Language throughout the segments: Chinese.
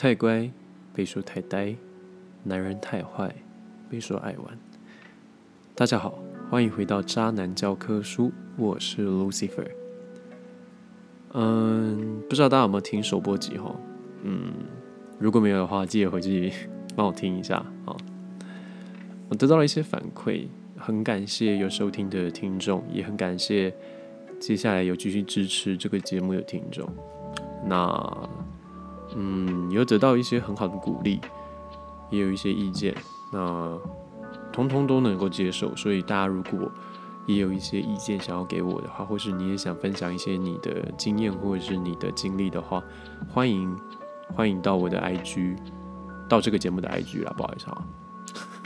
太乖，被说太呆；男人太坏，被说爱玩。大家好，欢迎回到渣男教科书，我是 Lucifer。嗯，不知道大家有没有听首播集哈？嗯，如果没有的话，记得回去 帮我听一下啊。我得到了一些反馈，很感谢有收听的听众，也很感谢接下来有继续支持这个节目的听众。那。嗯，有得到一些很好的鼓励，也有一些意见，那通通都能够接受。所以大家如果也有一些意见想要给我的话，或是你也想分享一些你的经验或者是你的经历的话，欢迎欢迎到我的 IG，到这个节目的 IG 啦，不好意思啊，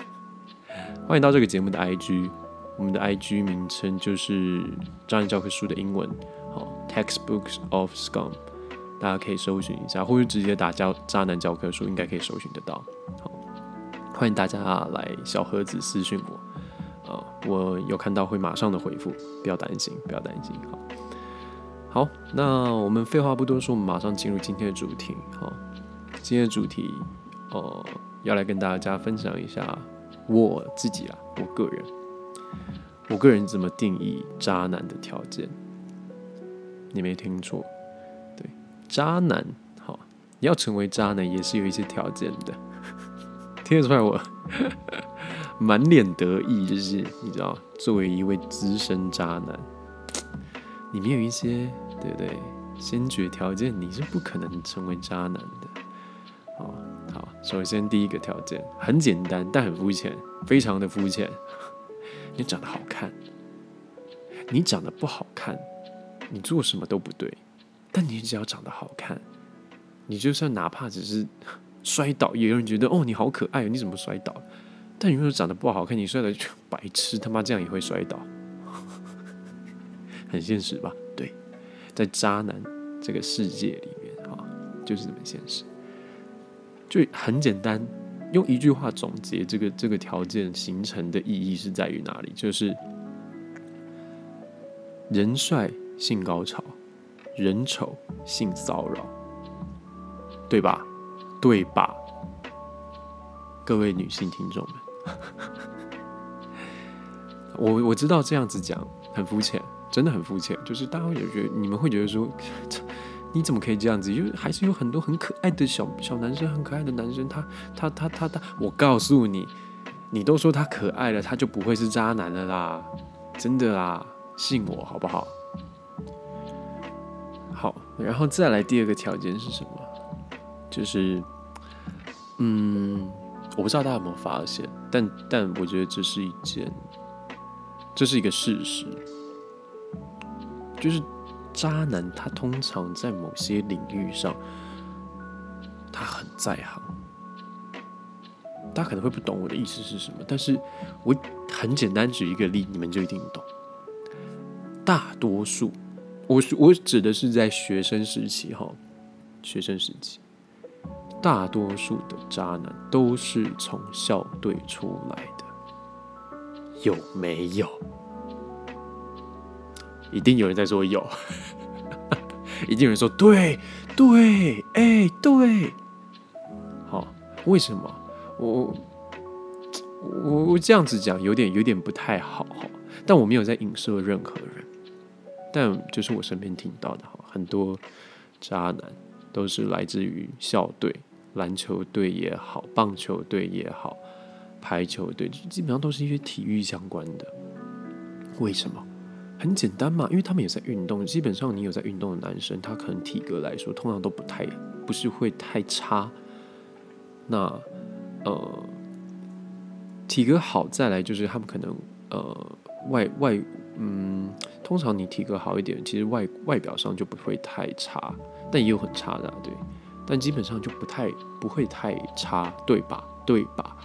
欢迎到这个节目的 IG，我们的 IG 名称就是《专业教科书》的英文，好，Textbooks of Scum。大家可以搜寻一下，或者直接打教渣男教科书，应该可以搜寻得到。好，欢迎大家来小盒子私讯我，呃，我有看到会马上的回复，不要担心，不要担心。好，好，那我们废话不多说，我们马上进入今天的主题。好，今天的主题，呃，要来跟大家分享一下我自己啦，我个人，我个人怎么定义渣男的条件？你没听错。渣男，好，你要成为渣男也是有一些条件的。听得出来我 满脸得意，就是你知道，作为一位资深渣男，里面有一些对不对？先决条件，你是不可能成为渣男的。好，好，首先第一个条件很简单，但很肤浅，非常的肤浅。你长得好看，你长得不好看，你做什么都不对。但你只要长得好看，你就算哪怕只是摔倒，也有人觉得哦你好可爱，你怎么摔倒？但你如果长得不好看，你摔倒就白痴，他妈这样也会摔倒，很现实吧？对，在渣男这个世界里面啊，就是这么现实。就很简单，用一句话总结这个这个条件形成的意义是在于哪里？就是人帅性高潮。人丑性骚扰，对吧？对吧？各位女性听众们，我我知道这样子讲很肤浅，真的很肤浅。就是大家也觉得，你们会觉得说，你怎么可以这样子？就还是有很多很可爱的小小男生，很可爱的男生，他他他他他，我告诉你，你都说他可爱了，他就不会是渣男了啦，真的啦，信我好不好？然后再来第二个条件是什么？就是，嗯，我不知道大家有没有发现，但但我觉得这是一件，这是一个事实，就是渣男他通常在某些领域上，他很在行。大家可能会不懂我的意思是什么，但是我很简单举一个例，你们就一定懂。大多数。我我指的是在学生时期哈，学生时期，大多数的渣男都是从校队出来的，有没有？一定有人在说有，一定有人说对对，哎对，好，为什么？我我我这样子讲有点有点不太好哈，但我没有在影射任何人。但就是我身边听到的哈，很多渣男都是来自于校队，篮球队也好，棒球队也好，排球队，基本上都是一些体育相关的。为什么？很简单嘛，因为他们也在运动。基本上你有在运动的男生，他可能体格来说，通常都不太，不是会太差。那呃，体格好，再来就是他们可能呃外外嗯。通常你体格好一点，其实外外表上就不会太差，但也有很差的，对。但基本上就不太不会太差，对吧？对吧？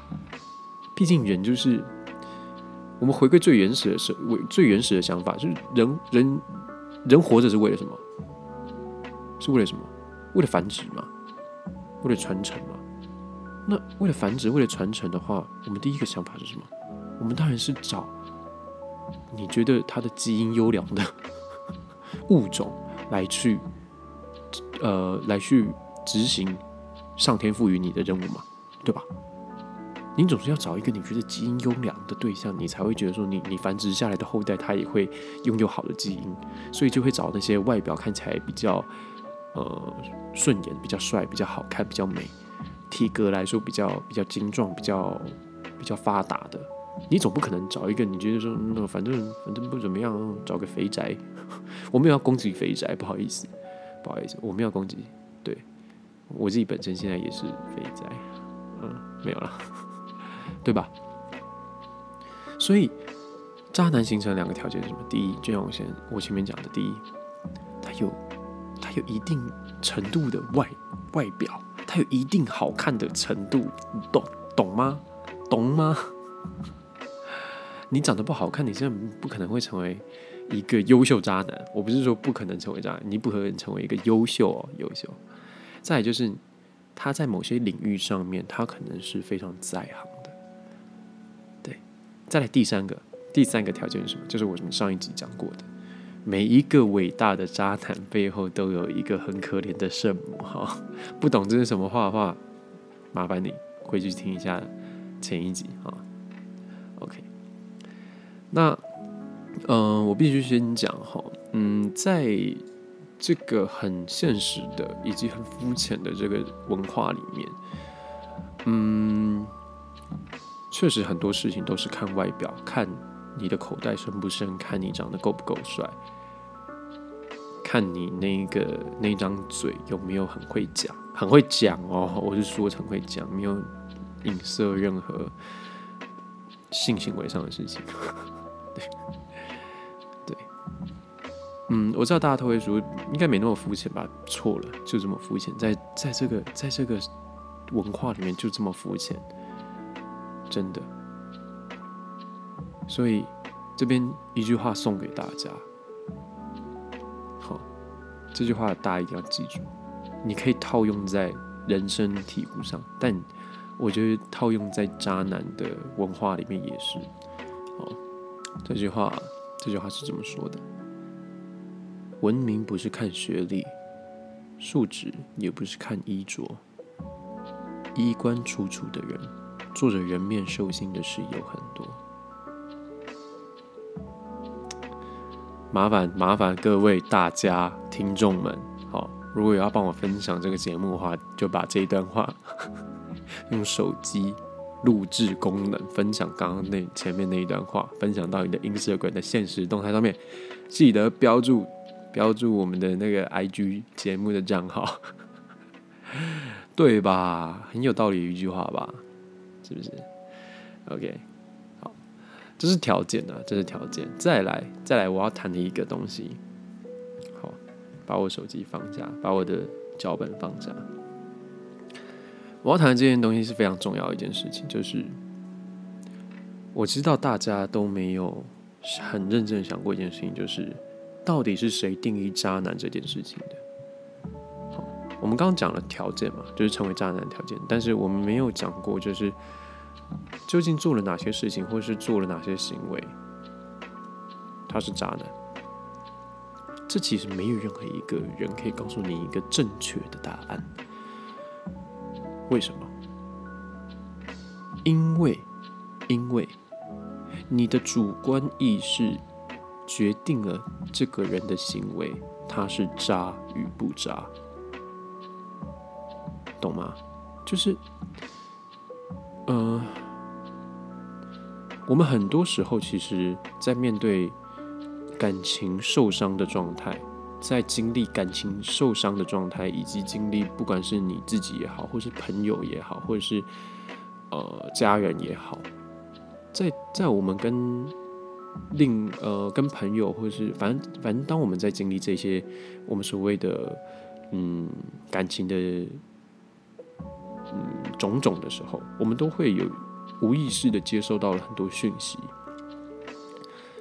毕竟人就是我们回归最原始的是为最原始的想法，就是人人人活着是为了什么？是为了什么？为了繁殖嘛？为了传承嘛？那为了繁殖，为了传承的话，我们第一个想法是什么？我们当然是找。你觉得它的基因优良的 物种来去，呃，来去执行上天赋予你的任务嘛，对吧？你总是要找一个你觉得基因优良的对象，你才会觉得说你你繁殖下来的后代他也会拥有好的基因，所以就会找那些外表看起来比较呃顺眼、比较帅、比较好看、比较美，体格来说比较比较精壮、比较比较发达的。你总不可能找一个你觉得说那反正反正不怎么样，找个肥宅。我没有要攻击肥宅，不好意思，不好意思，我没有攻击。对我自己本身现在也是肥宅，嗯，没有了。对吧？所以渣男形成两个条件是什么？第一，就像我先我前面讲的，第一，他有他有一定程度的外外表，他有一定好看的程度，懂懂吗？懂吗？你长得不好看，你现在不可能会成为一个优秀渣男。我不是说不可能成为渣男，你不可能成为一个优秀哦，优秀。再就是他在某些领域上面，他可能是非常在行的。对。再来第三个，第三个条件是什么？就是我们上一集讲过的，每一个伟大的渣男背后都有一个很可怜的圣母。哈，不懂这是什么话的话，麻烦你回去听一下前一集哈。那嗯，我必须先讲哈，嗯，在这个很现实的以及很肤浅的这个文化里面，嗯。确实很多事情都是看外表，看你的口袋深不深，看你长得够不够帅，看你那个那张嘴有没有很会讲，很会讲哦，我是说很会讲，没有影射任何性行为上的事情。对，嗯，我知道大家都会说应该没那么肤浅吧？错了，就这么肤浅，在在这个在这个文化里面就这么肤浅。真的，所以这边一句话送给大家，好，这句话大家一定要记住。你可以套用在人生体悟上，但我觉得套用在渣男的文化里面也是。好，这句话，这句话是这么说的：文明不是看学历、素质，也不是看衣着，衣冠楚楚的人。做着人面兽心的事有很多，麻烦麻烦各位大家听众们，好，如果有要帮我分享这个节目的话，就把这一段话 用手机录制功能分享刚刚那前面那一段话，分享到你的 Instagram 的现实动态上面，记得标注标注我们的那个 IG 节目的账号，对吧？很有道理一句话吧。是不是？OK，好，这是条件啊，这是条件。再来，再来，我要谈的一个东西。好，把我手机放下，把我的脚本放下。我要谈的这件东西是非常重要的一件事情，就是我知道大家都没有很认真想过一件事情，就是到底是谁定义渣男这件事情的。好我们刚刚讲了条件嘛，就是成为渣男的条件，但是我们没有讲过，就是究竟做了哪些事情，或是做了哪些行为，他是渣男。这其实没有任何一个人可以告诉你一个正确的答案。为什么？因为，因为你的主观意识决定了这个人的行为，他是渣与不渣。懂吗？就是，呃，我们很多时候其实，在面对感情受伤的状态，在经历感情受伤的状态，以及经历不管是你自己也好，或是朋友也好，或者是呃家人也好，在在我们跟另呃跟朋友，或者是反正反正，当我们在经历这些我们所谓的嗯感情的。嗯，种种的时候，我们都会有无意识的接收到了很多讯息。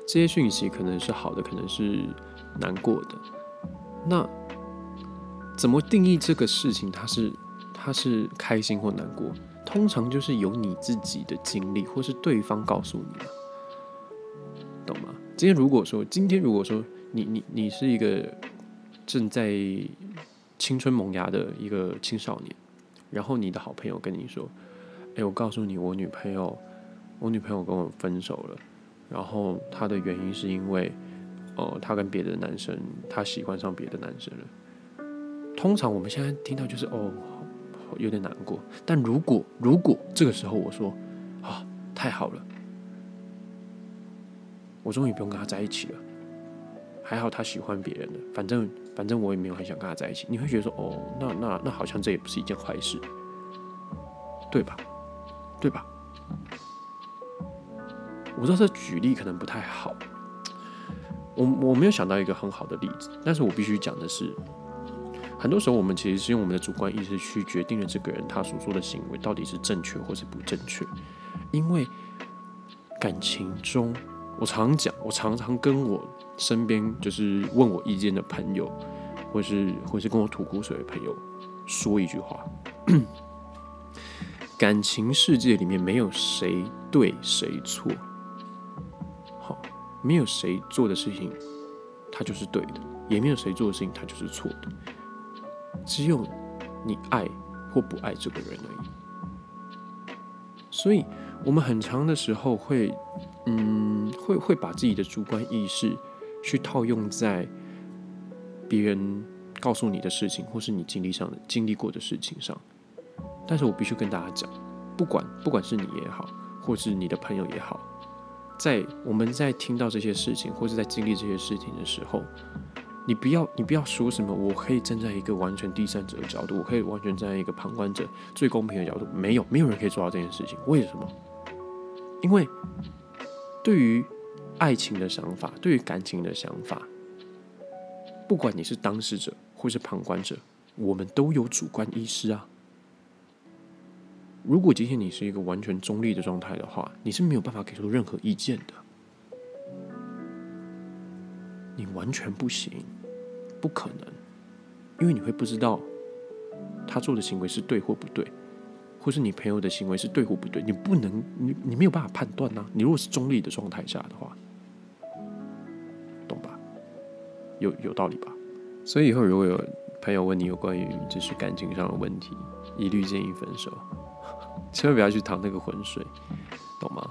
这些讯息可能是好的，可能是难过的。那怎么定义这个事情？它是它是开心或难过？通常就是由你自己的经历，或是对方告诉你，懂吗？今天如果说，今天如果说你你你是一个正在青春萌芽的一个青少年。然后你的好朋友跟你说：“哎，我告诉你，我女朋友，我女朋友跟我分手了。然后她的原因是因为，哦，她跟别的男生，她喜欢上别的男生了。通常我们现在听到就是哦，有点难过。但如果如果这个时候我说啊，太好了，我终于不用跟他在一起了。还好他喜欢别人的，反正反正我也没有很想跟他在一起。你会觉得说哦，那那那好像这也不是一件坏事，对吧？对吧？我知道这举例可能不太好，我我没有想到一个很好的例子，但是我必须讲的是，很多时候我们其实是用我们的主观意识去决定了这个人他所做的行为到底是正确或是不正确，因为感情中，我常讲，我常常跟我身边就是问我意见的朋友，或是或是跟我吐苦水的朋友说一句话。感情世界里面没有谁对谁错，没有谁做的事情他就是对的，也没有谁做的事情他就是错的，只有你爱或不爱这个人而已。所以，我们很长的时候会，嗯，会会把自己的主观意识去套用在别人告诉你的事情，或是你经历上的经历过的事情上。但是我必须跟大家讲，不管不管是你也好，或是你的朋友也好，在我们在听到这些事情，或是在经历这些事情的时候，你不要你不要说什么，我可以站在一个完全第三者的角度，我可以完全站在一个旁观者最公平的角度，没有没有人可以做到这件事情。为什么？因为对于爱情的想法，对于感情的想法，不管你是当事者或是旁观者，我们都有主观意识啊。如果今天你是一个完全中立的状态的话，你是没有办法给出任何意见的。你完全不行，不可能，因为你会不知道他做的行为是对或不对，或是你朋友的行为是对或不对，你不能，你你没有办法判断呐。你如果是中立的状态下的话，懂吧？有有道理吧？所以以后如果有朋友问你有关于就是感情上的问题，一律建议分手。千万不要去淌那个浑水，懂吗？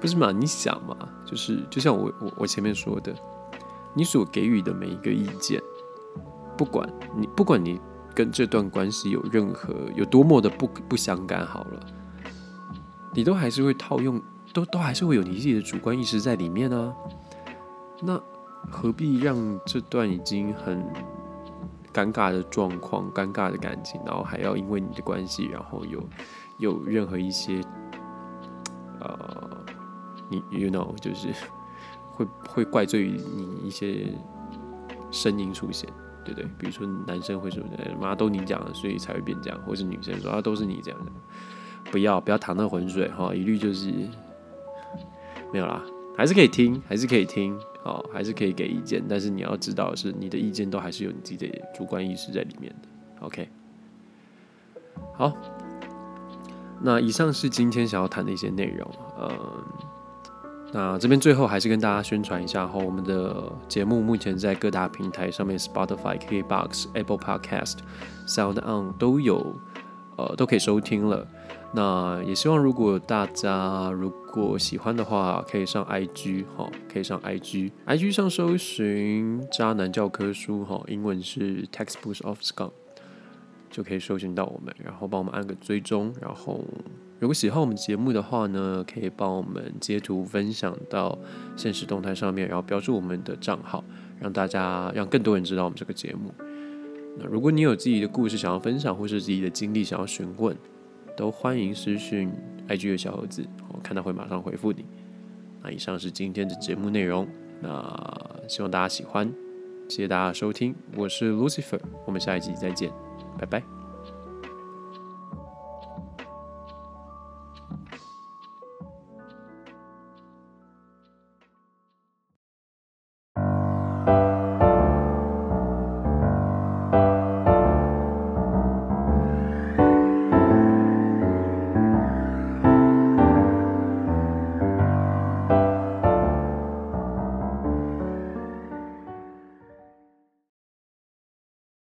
不是嘛？你想嘛，就是就像我我我前面说的，你所给予的每一个意见，不管你不管你跟这段关系有任何有多么的不不相干，好了，你都还是会套用，都都还是会有你自己的主观意识在里面啊。那何必让这段已经很尴尬的状况、尴尬的感情，然后还要因为你的关系，然后有有任何一些呃，你 you know 就是会会怪罪于你一些声音出现，对不对？比如说男生会说“妈都你讲的，所以才会变这样”，或是女生说“啊都是你这样的”，不要不要淌那浑水哈，一律就是没有啦，还是可以听，还是可以听。哦，还是可以给意见，但是你要知道，是你的意见都还是有你自己的主观意识在里面的。OK，好，那以上是今天想要谈的一些内容。嗯，那这边最后还是跟大家宣传一下哈，我们的节目目前在各大平台上面，Spotify、KKBox、Apple Podcast、Sound On 都有，呃，都可以收听了。那也希望，如果大家如果喜欢的话，可以上 IG 哈，可以上 IG，IG 上搜寻“渣男教科书”哈，英文是 Textbooks of Scum，就可以搜寻到我们，然后帮我们按个追踪。然后，如果喜欢我们节目的话呢，可以帮我们截图分享到现实动态上面，然后标注我们的账号，让大家让更多人知道我们这个节目。那如果你有自己的故事想要分享，或是自己的经历想要询问，都欢迎私讯 IG 的小盒子，我看到会马上回复你。那以上是今天的节目内容，那希望大家喜欢，谢谢大家收听，我是 Lucifer，我们下一集再见，拜拜。